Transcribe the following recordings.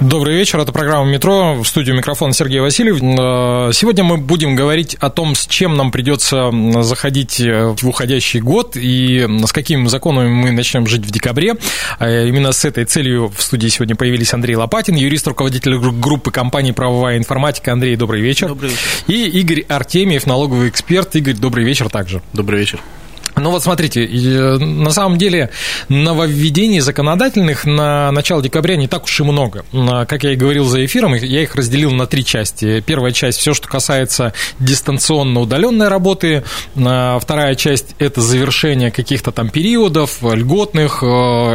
Добрый вечер, это программа «Метро», в студию микрофон Сергей Васильев. Э, сегодня мы будем говорить о том, с чем нам придется заходить в уходящий год и с какими законами мы начнем жить в декабре. Э, именно с этой целью в студии сегодня появились Андрей Лопатин, юрист, руководитель группы компании «Правовая информатика». Андрей, добрый вечер. Добрый вечер. И Игорь Артемьев, налоговый эксперт. Игорь, добрый вечер также. Добрый вечер. Ну вот смотрите, э, на самом деле нововведений законодательных на начало декабря не так уж и много. Как я и говорил за эфиром, я их разделил на три части. Первая часть все, что касается дистанционно удаленной работы. Вторая часть это завершение каких-то там периодов, льготных, э,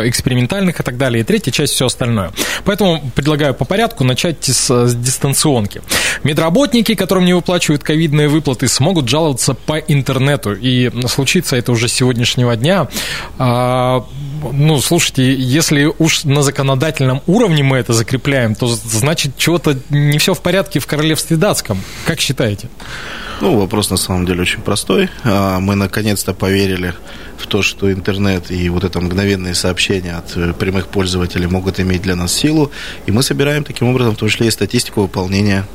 экспериментальных и так далее. И третья часть все остальное. Поэтому предлагаю по порядку начать с дистанционки. Медработники, которым не выплачивают ковидные выплаты, смогут жаловаться по интернету. И случится это уже с сегодняшнего дня. А, ну, слушайте, если уж на законодательном уровне мы это закрепляем, то значит, чего-то не все в порядке в королевстве датском. Как считаете? Ну, вопрос на самом деле очень простой. А, мы наконец-то поверили в то, что интернет и вот это мгновенные сообщения от э, прямых пользователей могут иметь для нас силу. И мы собираем таким образом в том числе и статистику выполнения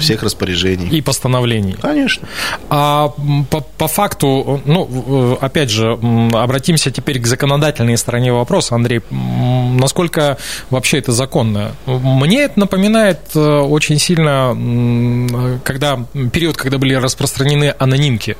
всех распоряжений. И постановлений. Конечно. А по, по факту, ну, опять же, обратимся теперь к законодательной стороне вопроса, Андрей. Насколько вообще это законно? Мне это напоминает э, очень сильно, когда период, когда были распространены анонимки.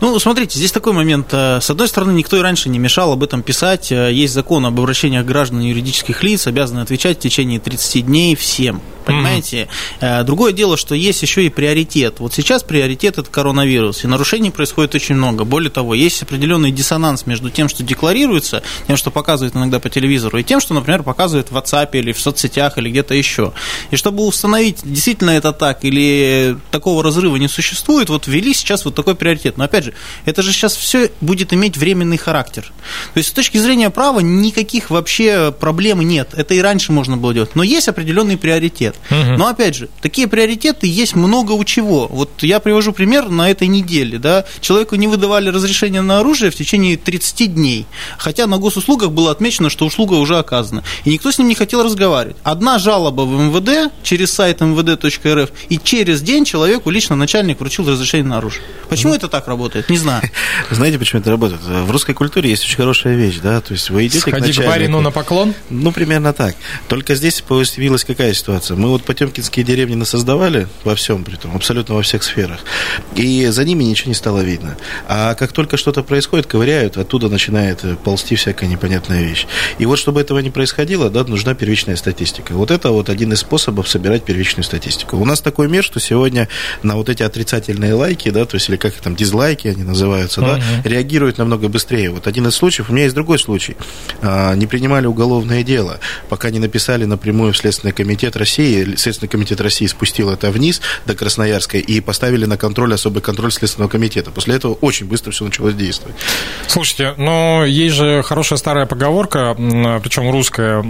Ну, смотрите, здесь такой момент. Э, с одной стороны, никто и раньше не мешал об этом писать. Э, есть закон об обращениях граждан и юридических лиц, обязаны отвечать в течение 30 дней всем. Понимаете? Mm-hmm. Другое дело, что есть еще и приоритет. Вот сейчас приоритет это коронавирус, и нарушений происходит очень много. Более того, есть определенный диссонанс между тем, что декларируется, тем, что показывают иногда по телевизору, и тем, что, например, показывают в WhatsApp или в соцсетях или где-то еще. И чтобы установить, действительно это так или такого разрыва не существует, вот ввели сейчас вот такой приоритет. Но опять же, это же сейчас все будет иметь временный характер. То есть с точки зрения права никаких вообще проблем нет. Это и раньше можно было делать. Но есть определенный приоритет. Угу. Но опять же, такие приоритеты есть много у чего. Вот я привожу пример на этой неделе. Да, человеку не выдавали разрешение на оружие в течение 30 дней. Хотя на госуслугах было отмечено, что услуга уже оказана. И никто с ним не хотел разговаривать. Одна жалоба в МВД через сайт mvd.rf, и через день человеку лично начальник вручил разрешение на оружие. Почему это так работает? Не знаю. Знаете, почему это работает? В русской культуре есть очень хорошая вещь, да, то есть вы идете Сходи к начальнику. к барину на поклон? Ну, примерно так. Только здесь появилась какая ситуация? Мы вот потемкинские деревни насоздавали во всем, при том, абсолютно во всех сферах. И за ними ничего не стало видно. А как только что-то происходит, ковыряют, оттуда начинает ползти всякая непонятная вещь. И вот, чтобы этого не происходило, да, нужна первичная статистика. Вот это вот один из способов собирать первичную статистику. У нас такой мир, что сегодня на вот эти отрицательные лайки, да, то есть, или как там, дизлайки они называются, uh-huh. да, реагируют намного быстрее. Вот один из случаев, у меня есть другой случай. А, не принимали уголовное дело, пока не написали напрямую в Следственный комитет России, Следственный комитет России спустил это вниз до Красноярска и поставили на контроль, особый контроль Следственного комитета. После этого очень быстро все началось действовать. Слушайте, но есть же хорошая старая поговорка, причем русская,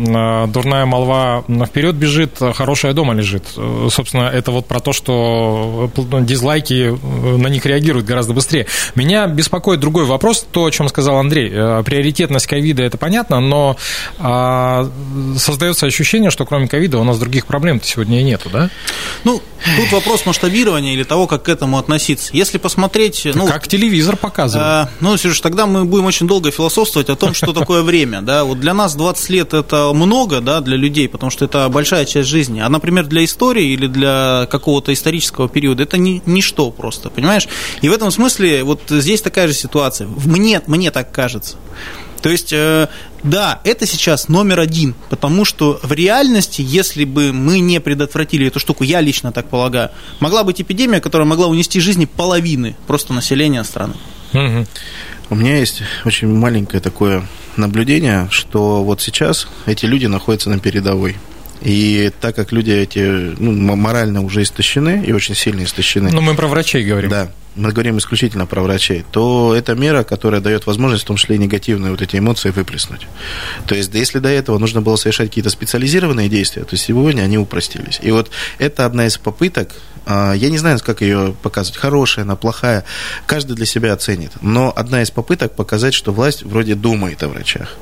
дурная молва вперед бежит, хорошая дома лежит. Собственно, это вот про то, что дизлайки на них реагируют гораздо быстрее. Меня беспокоит другой вопрос, то, о чем сказал Андрей. Приоритетность ковида, это понятно, но а, создается ощущение, что кроме ковида у нас других проблем сегодня сегодня и нету, да? Ну, тут вопрос масштабирования или того, как к этому относиться. Если посмотреть... Ну, как телевизор показывает. А, ну, Сереж, тогда мы будем очень долго философствовать о том, что такое время. Да? Вот для нас 20 лет это много да, для людей, потому что это большая часть жизни. А, например, для истории или для какого-то исторического периода это ни, ничто просто, понимаешь? И в этом смысле вот здесь такая же ситуация. Мне, мне так кажется. То есть, э, да, это сейчас номер один, потому что в реальности, если бы мы не предотвратили эту штуку, я лично так полагаю, могла быть эпидемия, которая могла унести жизни половины просто населения страны. У меня есть очень маленькое такое наблюдение, что вот сейчас эти люди находятся на передовой. И так как люди эти ну, морально уже истощены и очень сильно истощены. Ну, мы про врачей говорим. Да, мы говорим исключительно про врачей, то это мера, которая дает возможность, в том числе и негативные вот эти эмоции выплеснуть. То есть, если до этого нужно было совершать какие-то специализированные действия, то сегодня они упростились. И вот это одна из попыток, а, я не знаю, как ее показывать, хорошая она, плохая, каждый для себя оценит, но одна из попыток показать, что власть вроде думает о врачах.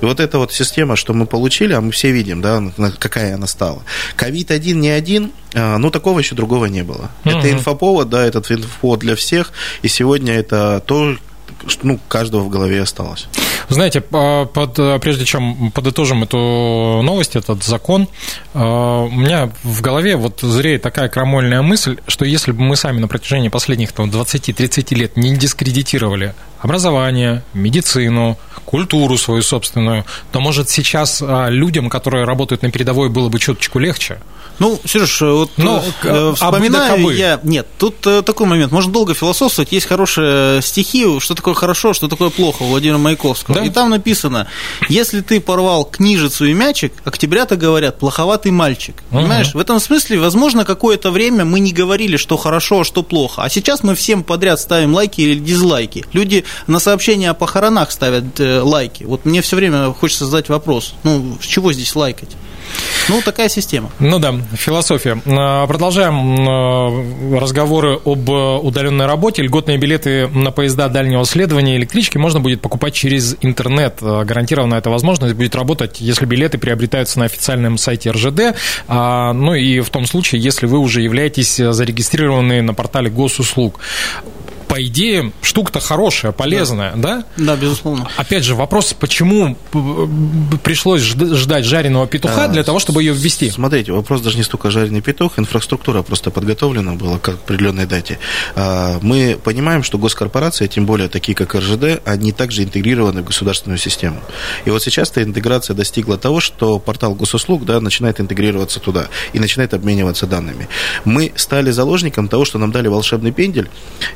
И вот эта вот система, что мы получили, а мы все видим, да, какая она стала. Ковид один не один, а, ну, такого еще другого не было. Uh-huh. Это инфоповод, да, этот инфоповод для всех, и сегодня это то, что ну, каждого в голове осталось. Знаете, под, прежде чем подытожим эту новость, этот закон, а, у меня в голове вот зреет такая крамольная мысль, что если бы мы сами на протяжении последних 20-30 лет не дискредитировали образование, медицину, культуру свою собственную, то, может, сейчас а, людям, которые работают на передовой, было бы чуточку легче? Ну, Сереж, вот Но, э, э вспоминаю я... Нет, тут э, такой момент. Можно долго философствовать. Есть хорошие стихи, что такое хорошо, что такое плохо у Владимира Маяковского. Да? И там написано, если ты порвал книжицу и мячик, октябрята говорят, плоховатый мальчик. Угу. Понимаешь? В этом смысле, возможно, какое-то время мы не говорили, что хорошо, а что плохо. А сейчас мы всем подряд ставим лайки или дизлайки. Люди на сообщения о похоронах ставят э, лайки. Вот мне все время хочется задать вопрос, ну, с чего здесь лайкать? Ну, такая система. Ну да, философия. А, продолжаем а, разговоры об удаленной работе. Льготные билеты на поезда дальнего следования электрички можно будет покупать через интернет. А, гарантированно эта возможность будет работать, если билеты приобретаются на официальном сайте РЖД. Ну и в том случае, если вы уже являетесь зарегистрированы на портале госуслуг по идее, штука-то хорошая, полезная, да. да? Да, безусловно. Опять же, вопрос, почему пришлось ждать жареного петуха а, для того, чтобы ее ввести? Смотрите, вопрос даже не столько жареный петух, инфраструктура просто подготовлена была к определенной дате. А, мы понимаем, что госкорпорации, тем более такие, как РЖД, они также интегрированы в государственную систему. И вот сейчас эта интеграция достигла того, что портал госуслуг да, начинает интегрироваться туда и начинает обмениваться данными. Мы стали заложником того, что нам дали волшебный пендель,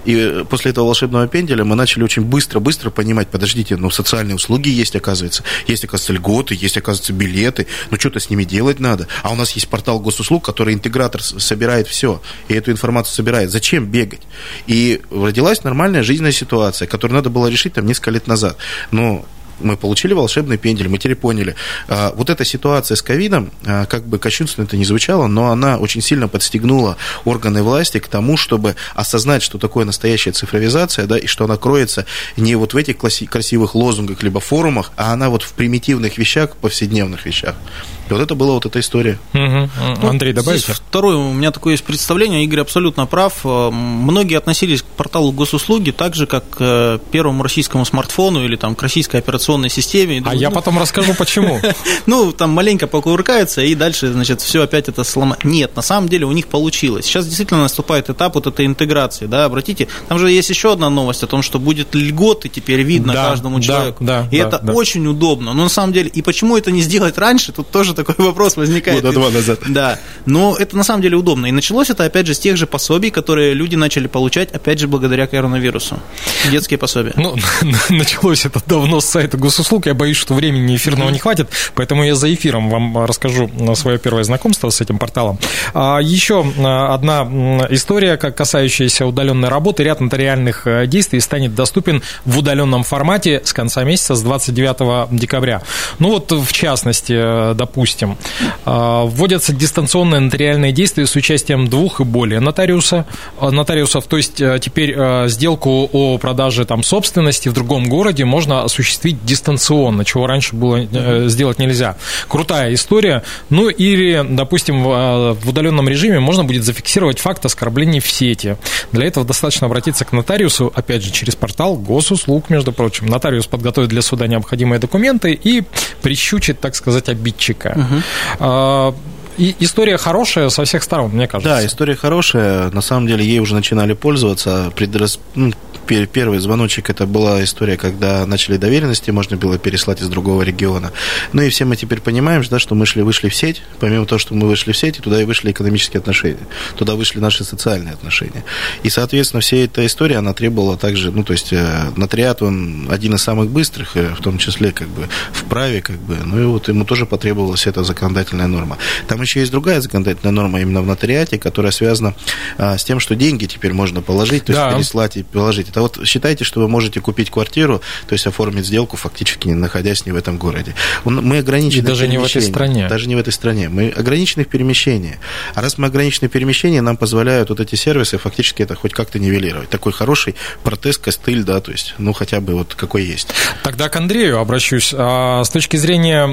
и после этого волшебного пенделя мы начали очень быстро-быстро понимать, подождите, ну, социальные услуги есть, оказывается, есть, оказывается, льготы, есть, оказывается, билеты, ну, что-то с ними делать надо. А у нас есть портал госуслуг, который интегратор собирает все, и эту информацию собирает. Зачем бегать? И родилась нормальная жизненная ситуация, которую надо было решить там несколько лет назад. Но мы получили волшебный пендель, мы теперь поняли. А, вот эта ситуация с ковидом, а, как бы кощунственно это не звучало, но она очень сильно подстегнула органы власти к тому, чтобы осознать, что такое настоящая цифровизация, да, и что она кроется не вот в этих красивых лозунгах либо форумах, а она вот в примитивных вещах, повседневных вещах. И вот это была вот эта история. Угу. Ну, Андрей, добавите? Второе, у меня такое есть представление, Игорь абсолютно прав. Э, многие относились к порталу госуслуги так же, как к первому российскому смартфону или там, к российской операционной системе. А я потом расскажу, почему. Ну, там маленько покувыркаются, и дальше, значит, все опять это сломать. Нет, на самом деле у них получилось. Сейчас действительно наступает этап вот этой интеграции, да, обратите, там же есть еще одна новость о том, что будет льготы теперь видно каждому человеку. И это очень удобно. Но на самом деле, и почему это не сделать раньше, тут тоже тоже такой вопрос возникает. Года два назад. Да. Но это на самом деле удобно. И началось это, опять же, с тех же пособий, которые люди начали получать, опять же, благодаря коронавирусу. Детские пособия. Ну, началось это давно с сайта госуслуг. Я боюсь, что времени эфирного не хватит, поэтому я за эфиром вам расскажу свое первое знакомство с этим порталом. А, еще а, одна история, касающаяся удаленной работы. Ряд нотариальных э, действий станет доступен в удаленном формате с конца месяца, с 29 декабря. Ну вот, в частности, э, допустим, вводятся дистанционные нотариальные действия с участием двух и более нотариуса, нотариусов, то есть теперь сделку о продаже там, собственности в другом городе можно осуществить дистанционно, чего раньше было э, сделать нельзя. Крутая история. Ну или, допустим, в удаленном режиме можно будет зафиксировать факт оскорблений в сети. Для этого достаточно обратиться к нотариусу, опять же, через портал госуслуг, между прочим. Нотариус подготовит для суда необходимые документы и прищучит, так сказать, обидчика. Угу. И история хорошая со всех сторон, мне кажется. Да, история хорошая. На самом деле ей уже начинали пользоваться. Предрас... Первый звоночек, это была история, когда начали доверенности, можно было переслать из другого региона. Ну и все мы теперь понимаем, да, что мы шли, вышли в сеть, помимо того, что мы вышли в сеть, туда и вышли экономические отношения, туда вышли наши социальные отношения. И, соответственно, вся эта история, она требовала также, ну, то есть, э, нотариат, он один из самых быстрых, э, в том числе, как бы, в праве, как бы, ну и вот ему тоже потребовалась эта законодательная норма. Там еще есть другая законодательная норма именно в нотариате, которая связана а, с тем, что деньги теперь можно положить, то есть да. переслать и положить. Это вот считайте, что вы можете купить квартиру, то есть оформить сделку, фактически не находясь не в этом городе. Мы ограничены. И даже не в этой стране. Даже не в этой стране. Мы ограничены в перемещении. А раз мы ограничены в перемещении, нам позволяют вот эти сервисы фактически это хоть как-то нивелировать. Такой хороший протез, костыль, да, то есть, ну, хотя бы вот какой есть. Тогда к Андрею обращусь. А с точки зрения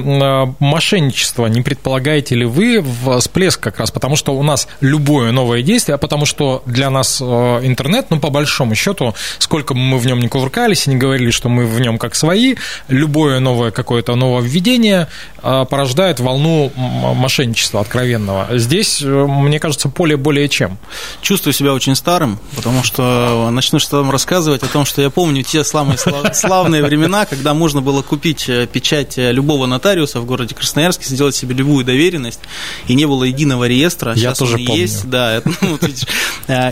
мошенничества, не предполагаете ли вы всплеск как раз? Потому что у нас любое новое действие, а потому что для нас э, интернет, ну, по большому счету, сколько бы мы в нем не кувыркались и не говорили, что мы в нем как свои, любое новое какое-то нововведение э, порождает волну мошенничества откровенного. Здесь, э, мне кажется, поле более чем. Чувствую себя очень старым, потому что начну что-то вам рассказывать о том, что я помню те славные, славные времена, когда можно было купить печать любого нотариуса в городе Красноярске, сделать себе любую доверенность, и не было единого реестра. Я Сейчас тоже помню. есть, да. Ну,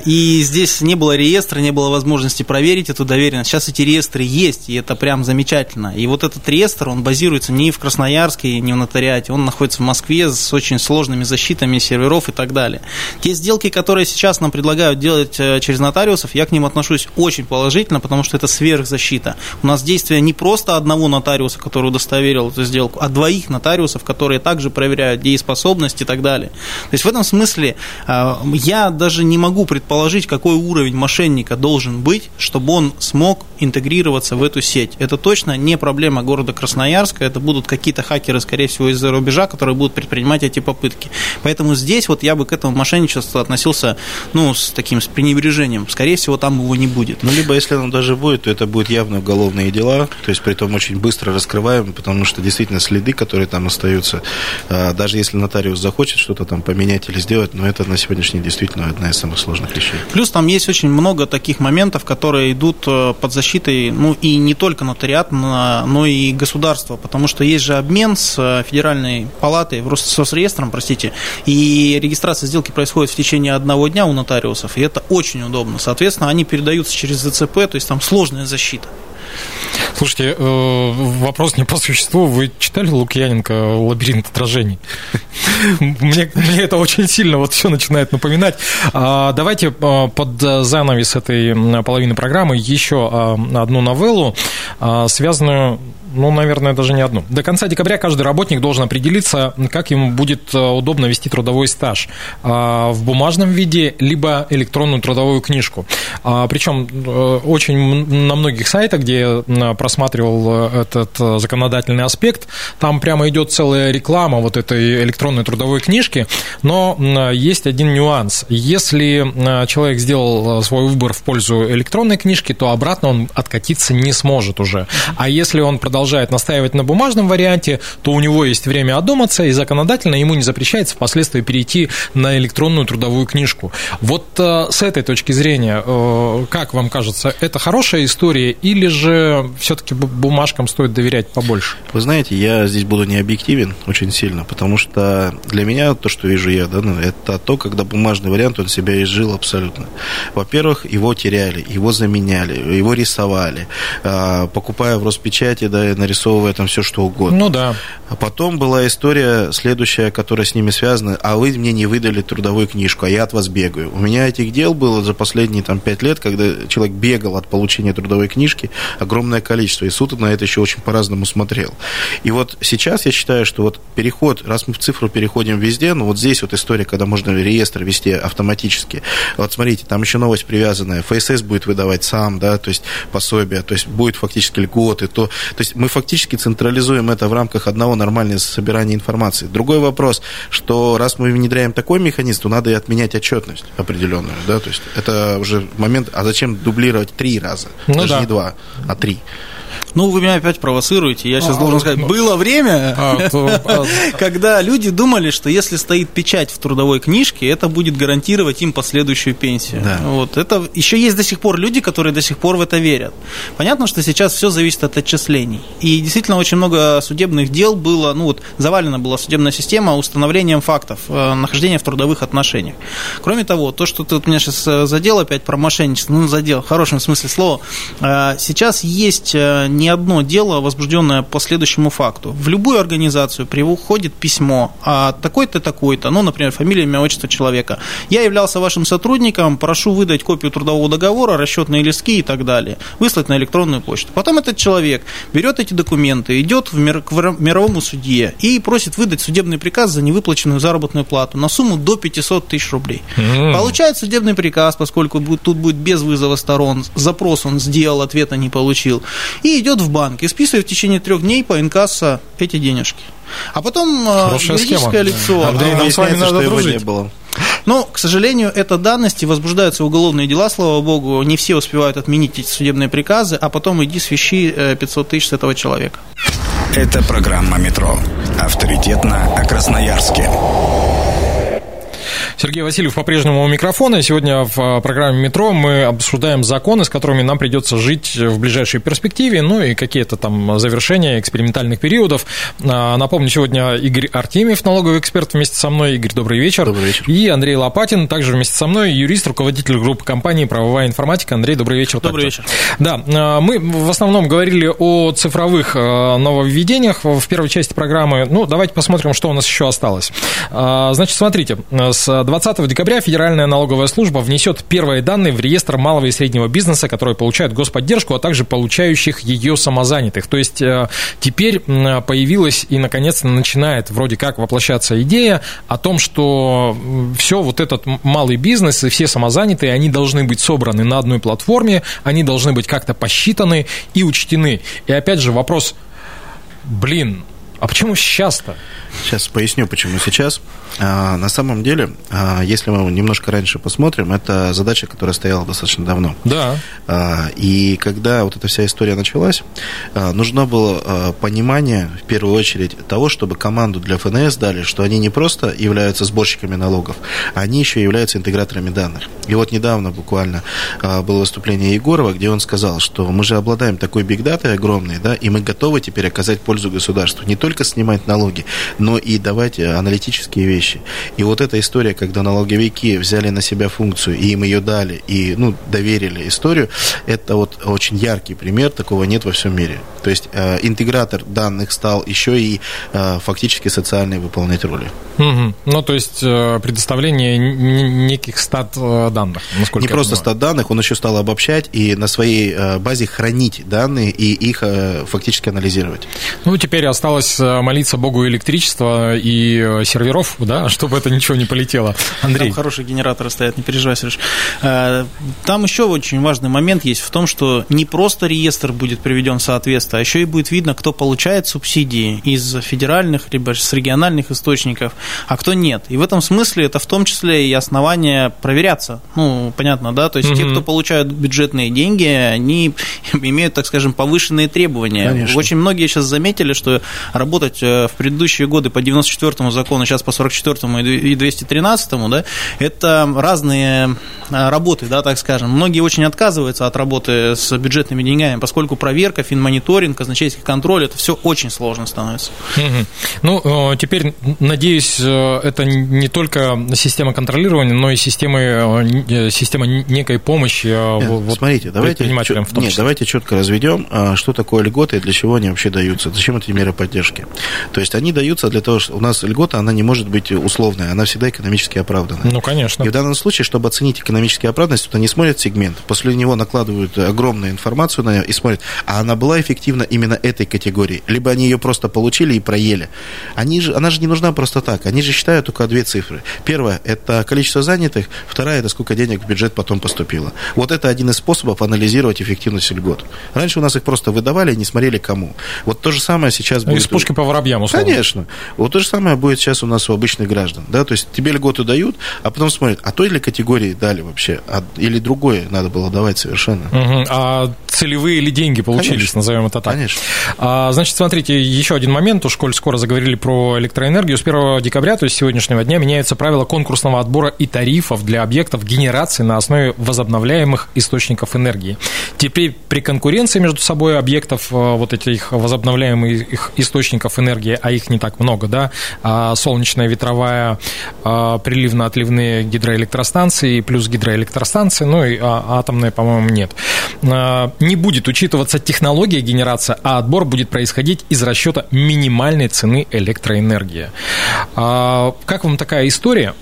и здесь не было реестра, не было возможности проверить эту доверенность. Сейчас эти реестры есть, и это прям замечательно. И вот этот реестр, он базируется не в Красноярске, не в нотариате, он находится в Москве с очень сложными защитами серверов и так далее. Те сделки, которые сейчас нам предлагают делать э, через нотариусов, я к ним отношусь очень положительно, потому что это сверхзащита. У нас действие не просто одного нотариуса, который удостоверил эту сделку, а двоих нотариусов, которые также проверяют дееспособность и так далее. То есть в этом смысле э, я даже не могу предположить, какой уровень мошенника должен быть, чтобы он смог интегрироваться в эту сеть. Это точно не проблема города Красноярска, это будут какие-то хакеры, скорее всего, из-за рубежа, которые будут предпринимать эти попытки. Поэтому здесь вот я бы к этому мошенничеству относился, ну, с таким, с пренебрежением. Скорее всего, там его не будет. Ну, либо если оно даже будет, то это будут явно уголовные дела, то есть при том очень быстро раскрываем, потому что действительно следы, которые там остаются, а, даже если нотариус захочет что-то там поменять или сделать, но это на сегодняшний день действительно одна из самых сложных вещей. Плюс там есть очень много таких моментов, которые идут э, под защитой, ну и не только нотариат, но и государство, потому что есть же обмен с э, Федеральной палатой, с Росреестром, простите, и регистрация сделки происходит в течение одного дня у нотариусов, и это очень удобно. Соответственно, они передаются через ЗЦП, то есть там сложная защита. Слушайте, э, вопрос не по существу. Вы читали Лукьяненко «Лабиринт отражений»? Мне, мне это очень сильно вот все начинает напоминать. А, давайте э, под занавес этой половины программы еще э, одну новеллу, связанную ну, наверное, даже не одну. До конца декабря каждый работник должен определиться, как ему будет удобно вести трудовой стаж в бумажном виде, либо электронную трудовую книжку. Причем очень на многих сайтах, где просматривал э, этот э, законодательный аспект, там прямо идет целая реклама вот этой электронной трудовой книжки, но есть один нюанс. Если человек сделал э, свой выбор в пользу электронной книжки, то обратно он откатиться не сможет уже. А если он продолжает настаивать на бумажном варианте, то у него есть время одуматься, и законодательно ему не запрещается впоследствии перейти на электронную трудовую книжку. Вот с этой точки зрения, как вам кажется, это хорошая история или же все-таки бумажкам стоит доверять побольше? Вы знаете, я здесь буду не объективен очень сильно, потому что для меня то, что вижу я, да, ну, это то, когда бумажный вариант, он себя изжил абсолютно. Во-первых, его теряли, его заменяли, его рисовали, а, покупая в Роспечати, да, нарисовывая там все, что угодно. Ну да. А потом была история следующая, которая с ними связана, а вы мне не выдали трудовую книжку, а я от вас бегаю. У меня этих дел было за последние там пять лет, когда человек бегал от получения трудовой книжки, огромное количество, и суд на это еще очень по-разному смотрел. И вот сейчас я считаю, что вот переход, раз мы в цифру переходим везде, ну вот здесь вот история, когда можно реестр вести автоматически. Вот смотрите, там еще новость привязанная, ФСС будет выдавать сам, да, то есть пособие, то есть будет фактически льготы, то, то есть мы фактически централизуем это в рамках одного нормального собирания информации. Другой вопрос, что раз мы внедряем такой механизм, то надо и отменять отчетность определенную, да, то есть это уже момент, а зачем дублировать три раза, ну даже да. не два, а три. Ну, вы меня опять провоцируете. Я сейчас а, должен сказать, ну, было время, а, то, а, когда люди думали, что если стоит печать в трудовой книжке, это будет гарантировать им последующую пенсию. Да. Вот это еще есть до сих пор люди, которые до сих пор в это верят. Понятно, что сейчас все зависит от отчислений. И действительно очень много судебных дел было, ну вот завалена была судебная система установлением фактов э, нахождения в трудовых отношениях. Кроме того, то, что ты вот меня сейчас э, задел опять про мошенничество, ну задел в хорошем смысле слова, э, сейчас есть не одно дело, возбужденное по следующему факту. В любую организацию приходит письмо, а такой-то, такой-то, ну, например, фамилия, имя, отчество человека. Я являлся вашим сотрудником, прошу выдать копию трудового договора, расчетные листки и так далее. Выслать на электронную почту. Потом этот человек берет эти документы, идет в мир, к мировому судье и просит выдать судебный приказ за невыплаченную заработную плату на сумму до 500 тысяч рублей. Mm. Получает судебный приказ, поскольку тут будет без вызова сторон, запрос он сделал, ответа не получил, и идет идет в банк и списывает в течение трех дней по инкассо эти денежки. А потом э, Хорошая юридическое схема. лицо. Андрей, нам с вами надо дружить. Не было. Но, к сожалению, это данности, возбуждаются уголовные дела, слава богу, не все успевают отменить эти судебные приказы, а потом иди свищи 500 э, тысяч с этого человека. Это программа «Метро». Авторитетно о Красноярске. Сергей Васильев по-прежнему у микрофона. Сегодня в а, программе «Метро» мы обсуждаем законы, с которыми нам придется жить в ближайшей перспективе, ну и какие-то там завершения экспериментальных периодов. А, напомню, сегодня Игорь Артемьев, налоговый эксперт, вместе со мной. Игорь, добрый вечер. Добрый вечер. И Андрей Лопатин, также вместе со мной, юрист, руководитель группы компании «Правовая информатика». Андрей, добрый вечер. Добрый также. вечер. Да, а, мы в основном говорили о цифровых нововведениях в первой части программы. Ну, давайте посмотрим, что у нас еще осталось. Значит, смотрите, с 20 декабря Федеральная налоговая служба внесет первые данные в реестр малого и среднего бизнеса, которые получают господдержку, а также получающих ее самозанятых. То есть э, теперь появилась и, наконец-то, начинает вроде как воплощаться идея о том, что все вот этот малый бизнес и все самозанятые, они должны быть собраны на одной платформе, они должны быть как-то посчитаны и учтены. И опять же вопрос, блин, а почему сейчас-то? Сейчас поясню, почему сейчас. А, на самом деле, а, если мы немножко раньше посмотрим, это задача, которая стояла достаточно давно. Да. А, и когда вот эта вся история началась, нужно было понимание, в первую очередь, того, чтобы команду для ФНС дали, что они не просто являются сборщиками налогов, они еще являются интеграторами данных. И вот недавно буквально было выступление Егорова, где он сказал, что мы же обладаем такой бигдатой огромной, да, и мы готовы теперь оказать пользу государству. Не только снимать налоги, но и давать аналитические вещи. И вот эта история, когда налоговики взяли на себя функцию, и им ее дали, и ну, доверили историю, это вот очень яркий пример, такого нет во всем мире. То есть э, интегратор данных стал еще и э, фактически социальной выполнять роли. Угу. Ну, то есть э, предоставление неких стат э, данных, Не просто стат данных, он еще стал обобщать и на своей э, базе хранить данные и их э, фактически анализировать. Ну, теперь осталось молиться Богу электричества электричества и э, серверов, да, чтобы это ничего не полетело. Андрей. Там хорошие генераторы стоят, не переживай, Сереж. Э, там еще очень важный момент есть в том, что не просто реестр будет приведен в соответствие, а еще и будет видно, кто получает субсидии из федеральных либо с региональных источников, а кто нет. И в этом смысле это в том числе и основание проверяться. Ну, понятно, да? То есть угу. те, кто получают бюджетные деньги, они имеют, так скажем, повышенные требования. Конечно. Очень многие сейчас заметили, что работать э, в предыдущие годы по 94-му закону, сейчас по 44-му и 213-му, да, это разные а, работы, да, так скажем. Многие очень отказываются от работы с бюджетными деньгами, поскольку проверка, финмониторинг, казначейский контроль, это все очень сложно становится. Ну, теперь, надеюсь, э, это не только система контролирования, но и система, э, э, система некой помощи нет, вот, смотрите, давайте, предпринимателям в том нет, числе. Давайте четко разведем, а, что такое льготы и для чего они вообще даются, зачем эти меры поддержки. То есть они даются для того, что у нас льгота, она не может быть условная, она всегда экономически оправданная. Ну, конечно. И в данном случае, чтобы оценить экономически оправданность, то они смотрят сегмент, после него накладывают огромную информацию на нее и смотрят, а она была эффективна именно этой категории, либо они ее просто получили и проели. Они же, она же не нужна просто так, они же считают только две цифры. Первое – это количество занятых, вторая – это сколько денег в бюджет потом поступило. Вот это один из способов анализировать эффективность льгот. Раньше у нас их просто выдавали и не смотрели кому. Вот то же самое сейчас будет хлопушки по воробьям, условно. Конечно. Вот то же самое будет сейчас у нас у обычных граждан. Да? То есть тебе льготу дают, а потом смотрят, а той ли категории дали вообще, а, или другое надо было давать совершенно. Угу. А целевые или деньги получились, Конечно. назовем это так. Конечно. А, значит, смотрите, еще один момент, уж коль скоро заговорили про электроэнергию, с 1 декабря, то есть сегодняшнего дня, меняются правила конкурсного отбора и тарифов для объектов генерации на основе возобновляемых источников энергии. Теперь при конкуренции между собой объектов э, вот этих возобновляемых источников энергии, а их не так много, да, а солнечная, ветровая, а, приливно-отливные гидроэлектростанции, плюс гидроэлектростанции, ну и а, атомные, по-моему, нет. А, Не будет учитываться технология генерации, а отбор будет происходить из расчета минимальной цены электроэнергии. Как вам такая история?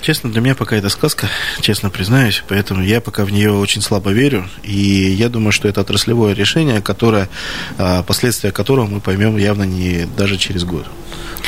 Честно, для меня пока это сказка, честно признаюсь, поэтому я пока в нее очень слабо верю, и я думаю, что это отраслевое решение, которое, а, последствия которого мы поймем явно не даже через год.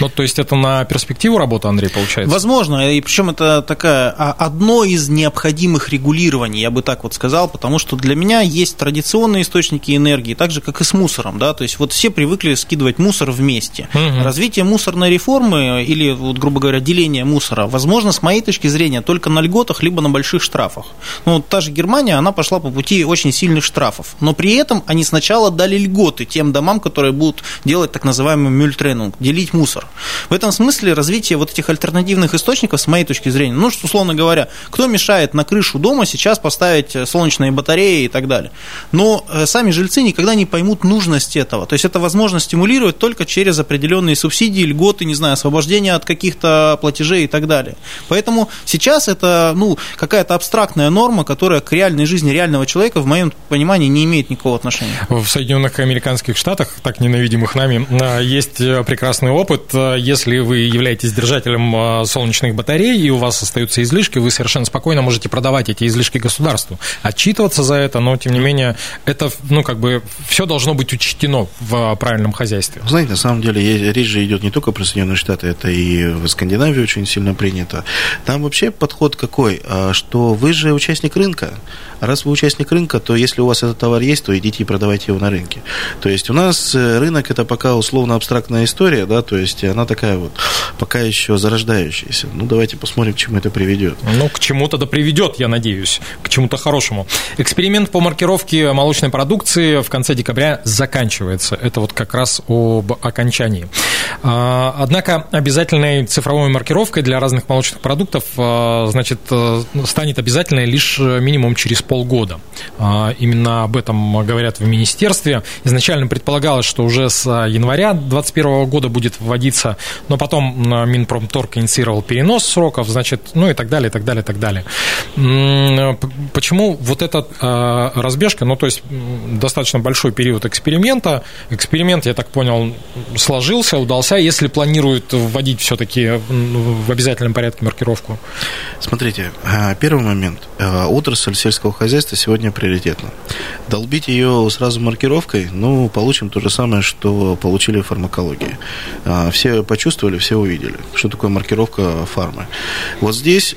Ну, то есть это на перспективу работы, Андрей, получается? Возможно, и причем это такая а, одно из необходимых регулирований, я бы так вот сказал, потому что для меня есть традиционные источники энергии, так же как и с мусором, да, то есть вот все привыкли скидывать мусор вместе. Мгм. Развитие мусорной реформы или вот грубо говоря деление мусора, возможно, с моей точки зрения только на льготах либо на больших штрафах. Ну вот та же Германия, она пошла по пути очень сильных штрафов, но при этом они сначала дали льготы тем домам, которые будут делать так называемый мюльтренинг, делить мусор. В этом смысле развитие вот этих альтернативных источников, с моей точки зрения, ну, что, условно говоря, кто мешает на крышу дома сейчас поставить э, солнечные батареи и так далее. Но э, сами жильцы никогда не поймут нужность этого. То есть это возможно стимулировать только через определенные субсидии, льготы, не знаю, освобождение от каких-то платежей и так далее. Поэтому сейчас это, ну, какая-то абстрактная норма, которая к реальной жизни реального человека, в моем понимании, не имеет никакого отношения. В Соединенных Американских Штатах, так ненавидимых нами, а, есть э, прекрасный опыт. А, Если вы являетесь держателем а, солнечных батарей и у вас остаются излишки, вы совершенно спокойно можете продавать эти излишки государству, отчитываться за это, но тем не менее это, ну, как бы все должно быть учтено в правильном хозяйстве. Знаете, на самом деле речь же идет не только про Соединенные Штаты, это и в Скандинавии очень сильно принято. Там вообще подход какой, А, что вы же участник рынка. Раз вы участник рынка, то если у вас этот товар есть, то идите и продавайте его на рынке. То есть у нас э, рынок это пока условно абстрактная история, да, то есть она такая вот пока еще зарождающаяся. Ну давайте посмотрим, к чему это приведет. Ну, к чему-то да приведет, я надеюсь, к чему-то хорошему. Эксперимент по маркировке молочной продукции в конце декабря заканчивается. Это вот как раз об окончании. А, Однако обязательной цифровой маркировкой для разных молочных продуктов а, значит, э, станет обязательной лишь э, минимум через полгода. А, Именно об этом говорят в министерстве. Изначально предполагалось, что уже с января 2021 года будет вводиться, но потом Минпромторг инициировал перенос сроков, значит, ну и так далее, и так далее, и так далее. П- Почему вот эта разбежка, ну то есть достаточно большой период эксперимента, эксперимент, я так понял, сложился, удался, если планируют вводить все-таки в обязательном порядке маркировку? Смотрите, а, первый момент. А, Отрасль сельского хозяйства сегодня приоритетна. Долбить ее сразу маркировкой, ну, получим то же самое, что получили в фармакологии. А, Все почувствовали, все увидели, что такое маркировка фармы. Вот здесь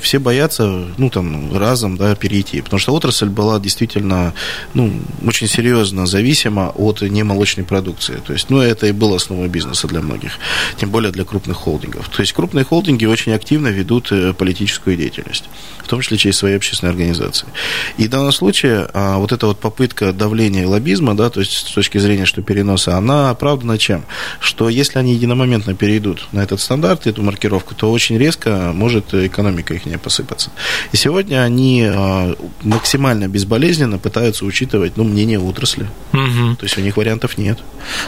все боятся, ну, там, разом, да, перейти, потому что отрасль была действительно, ну, очень серьезно зависима от немолочной продукции. То есть, ну, это и было основой бизнеса для многих, тем более для крупных холдингов. То есть, крупные холдинги очень активно ведут э, политическую деятельность, в том числе через свои общественные организации. И в данном случае а, вот эта вот попытка давления и лоббизма, да, то есть с точки зрения, что переноса, она оправдана чем? Что если они единомоментно перейдут на этот стандарт, эту маркировку, то очень резко может экономика их не посыпаться. И сегодня они а, максимально безболезненно пытаются учитывать ну, мнение отрасли. Мгм. То есть у них вариантов нет.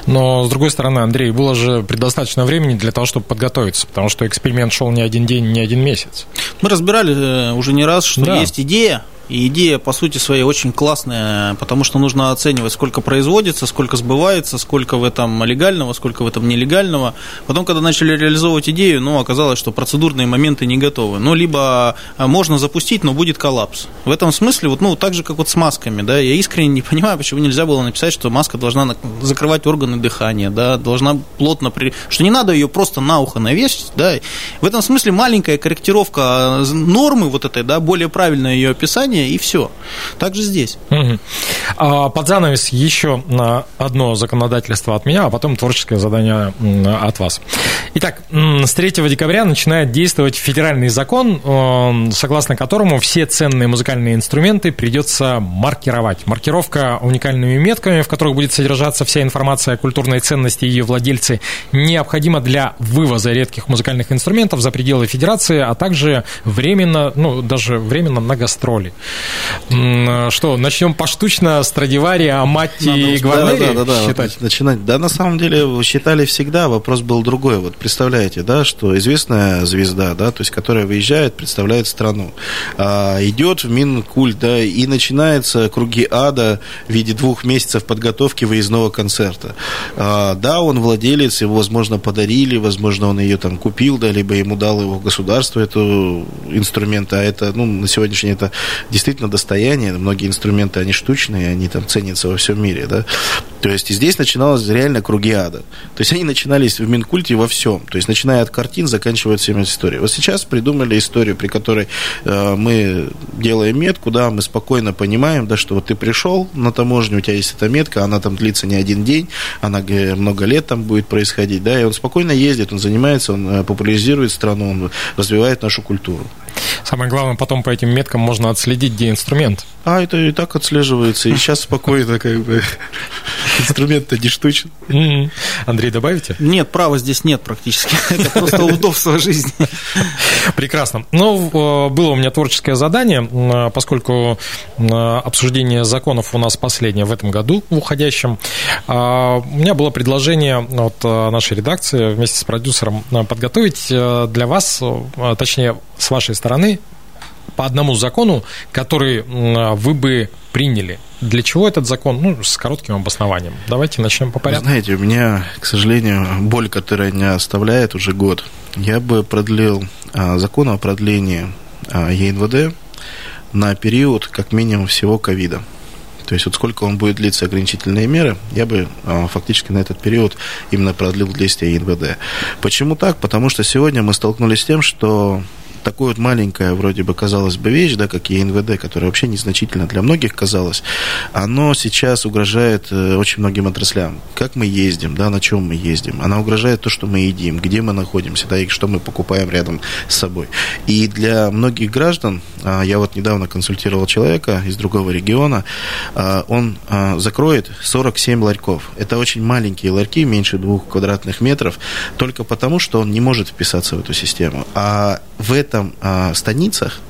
Но, с другой стороны, Андрей, было же предостаточно времени для того, чтобы подготовиться, потому что эксперимент шел не один день, не один месяц. Мы разбирали э, уже не раз, что Да. есть идея, и идея, по сути своей, очень классная, потому что нужно оценивать, сколько производится, сколько сбывается, сколько в этом легального, сколько в этом нелегального. Потом, когда начали реализовывать идею, ну, оказалось, что процедурные моменты не готовы. Ну, либо а, можно запустить, но будет коллапс. В этом смысле, вот, ну, так же, как вот с масками, да, я искренне не понимаю, почему нельзя было написать, что маска должна на- закрывать органы дыхания, да, должна плотно, при... что не надо ее просто на ухо навесить, да. В этом смысле маленькая корректировка а, нормы вот этой, да, более правильное ее описание, образования, и все. Также здесь. Угу. А, под занавес еще одно законодательство от меня, а потом творческое задание от вас. Итак, с 3 декабря начинает действовать федеральный закон, согласно которому все ценные музыкальные инструменты придется маркировать. Маркировка уникальными метками, в которых будет содержаться вся информация о культурной ценности ее владельцы, необходима для вывоза редких музыкальных инструментов за пределы федерации, а также временно, ну, даже временно на гастроли. Что, начнем поштучно Страдивари, Аматти и Гварнери да, да, да, считать? начинать. Да, на самом деле считали всегда, вопрос был другой. Вот представляете, да, что известная звезда, да, то есть которая выезжает, представляет страну, а, идет в Минкульт, да, и начинается круги ада в виде двух месяцев подготовки выездного концерта. А, да, он владелец, его, возможно, подарили, возможно, он ее там купил, да, либо ему дал его государство, эту инструмент, а это, ну, на сегодняшний это действительно достояние, многие инструменты, они штучные, они там ценятся во всем мире, да. То есть здесь начиналось реально круги ада. То есть они начинались в Минкульте во всем. То есть начиная от картин, заканчивая всеми историей. Вот сейчас придумали историю, при которой э, мы делаем метку, да, мы спокойно понимаем, да, что вот ты пришел на таможню, у тебя есть эта метка, она там длится не один день, она много лет там будет происходить, да, и он спокойно ездит, он занимается, он э, популяризирует страну, он развивает нашу культуру. Самое главное, потом по этим меткам можно отследить, где инструмент. А, это и так отслеживается. И сейчас спокойно, как бы, инструмент-то не штучный. Андрей, добавите? Нет, права здесь нет практически. Это просто удобство жизни. Прекрасно. Ну, э, было у меня творческое задание, э, поскольку э, обсуждение законов у нас последнее в этом году, в уходящем. У меня было предложение от нашей редакции вместе с продюсером подготовить для вас, точнее, с вашей стороны, по одному закону, который вы бы приняли. Для чего этот закон? Ну, с коротким обоснованием. Давайте начнем по порядку. знаете, у меня, к сожалению, боль, которая меня оставляет уже год. Я бы продлил а, закон о продлении а, ЕНВД на период как минимум всего ковида. То есть вот сколько он будет длиться ограничительные меры, я бы а, фактически на этот период именно продлил действие ЕНВД. Почему так? Потому что сегодня мы столкнулись с тем, что такое вот маленькая, вроде бы, казалось бы, вещь, да, как ЕНВД, которая вообще незначительно для многих казалось, оно сейчас угрожает э, очень многим отраслям. Как мы ездим, да, на чем мы ездим. Она угрожает то, что мы едим, где мы находимся, да, и что мы покупаем рядом с собой. И для многих граждан, а, я вот недавно консультировал человека из другого региона, а, он а, закроет 47 ларьков. Это очень маленькие ларьки, меньше двух квадратных метров, только потому, что он не может вписаться в эту систему. А в этом а, станицах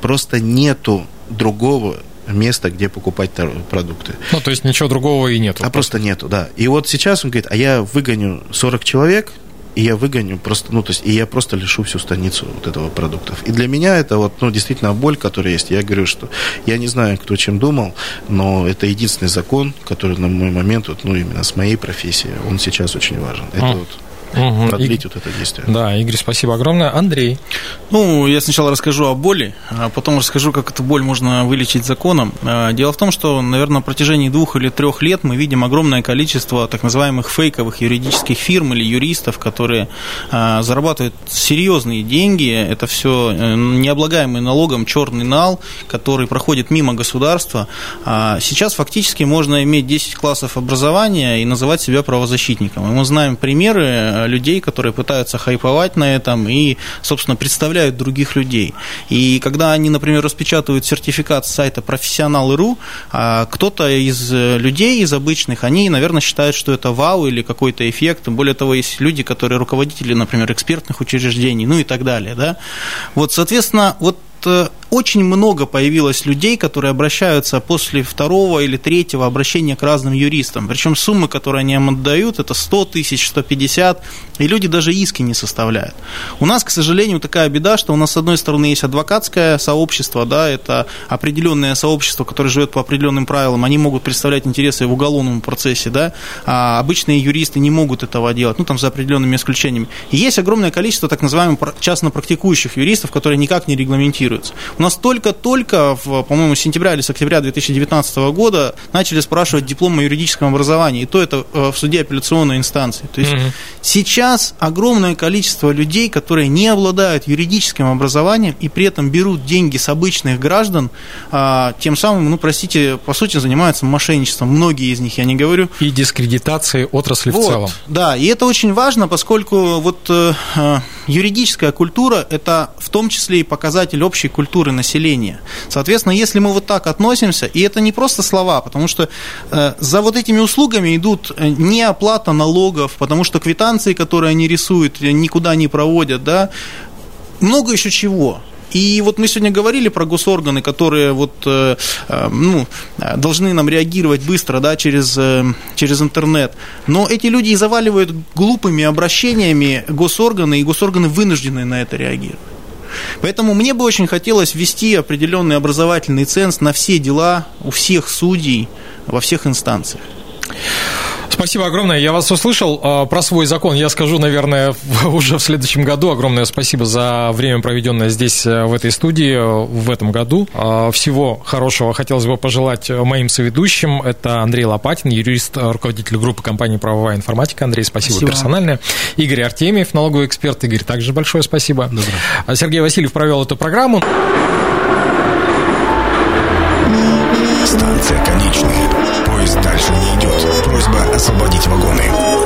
просто нету другого места, где покупать продукты. Ну, то есть ничего другого и нету. А просто, просто нету, да. И вот сейчас он говорит, а я выгоню 40 человек, и я выгоню просто, ну, то есть, и я просто лишу всю станицу вот этого продуктов. И для меня это вот, ну, действительно боль, которая есть. Я говорю, что я не знаю, кто чем думал, но это единственный закон, который на мой момент, вот, ну, именно с моей профессией, он сейчас очень важен. Это а. вот угу. продлить и... вот это действие. Да, Игорь, спасибо огромное. Андрей. Ну, я сначала расскажу о боли, а потом расскажу, как эту боль можно вылечить законом. А, дело в том, что, наверное, на протяжении двух или трех лет мы видим огромное количество так называемых фейковых юридических фирм или юристов, которые а, зарабатывают серьезные деньги. Это все э, необлагаемый налогом черный нал, который проходит мимо государства. Сейчас фактически можно иметь 10 классов образования и называть себя правозащитником. И мы знаем примеры людей, которые пытаются хайповать на этом и, собственно, представляют других людей. И когда они, например, распечатывают сертификат с сайта профессионалы.ру, а кто-то из э, людей, из обычных, они, наверное, считают, что это вау или какой-то эффект. Более того, есть люди, которые руководители, например, экспертных учреждений, ну и так далее. Да? Вот, соответственно, вот э, очень много появилось людей, которые обращаются после второго или третьего обращения к разным юристам. Причем суммы, которые они им отдают, это 100 тысяч, 150, и люди даже иски не составляют. У нас, к сожалению, такая беда, что у нас, с одной стороны, есть адвокатское сообщество, да, это определенное сообщество, которое живет по определенным правилам, они могут представлять интересы в уголовном процессе, да, а обычные юристы не могут этого делать, ну, там, за определенными исключениями. И есть огромное количество так называемых частно практикующих юристов, которые никак не регламентируются. Нас только-только, по-моему, с сентября или с октября 2019 года начали спрашивать диплом о юридическом образовании, и то это в суде апелляционной инстанции. То есть угу. сейчас огромное количество людей, которые не обладают юридическим образованием и при этом берут деньги с обычных граждан, а, тем самым, ну, простите, по сути, занимаются мошенничеством. Многие из них, я не говорю. И дискредитацией отрасли вот, в целом. Да, и это очень важно, поскольку вот э, э, юридическая культура – это в том числе и показатель общей культуры населения. Соответственно, если мы вот так относимся, и это не просто слова, потому что э, за вот этими услугами идут э, не оплата налогов, потому что квитанции, которые они рисуют, никуда не проводят, да, много еще чего. И вот мы сегодня говорили про госорганы, которые вот, э, э, ну, должны нам реагировать быстро да, через, э, через интернет. Но эти люди и заваливают глупыми обращениями госорганы, и госорганы вынуждены на это реагировать. Поэтому мне бы очень хотелось ввести определенный образовательный ценз на все дела у всех судей во всех инстанциях. Спасибо огромное. Я вас услышал. А, про свой закон я скажу, наверное, уже в следующем году. Огромное спасибо за время, проведенное здесь, э, в этой студии, э, в этом году. А, всего хорошего хотелось бы пожелать моим соведущим. Это Андрей Лопатин, юрист, руководитель группы компании «Правовая информатика». Андрей, спасибо, спасибо. персональное. Игорь Артемьев, налоговый эксперт. Игорь, также большое спасибо. Добрый. А Сергей Васильев провел эту программу. Станция конечная освободить вагоны.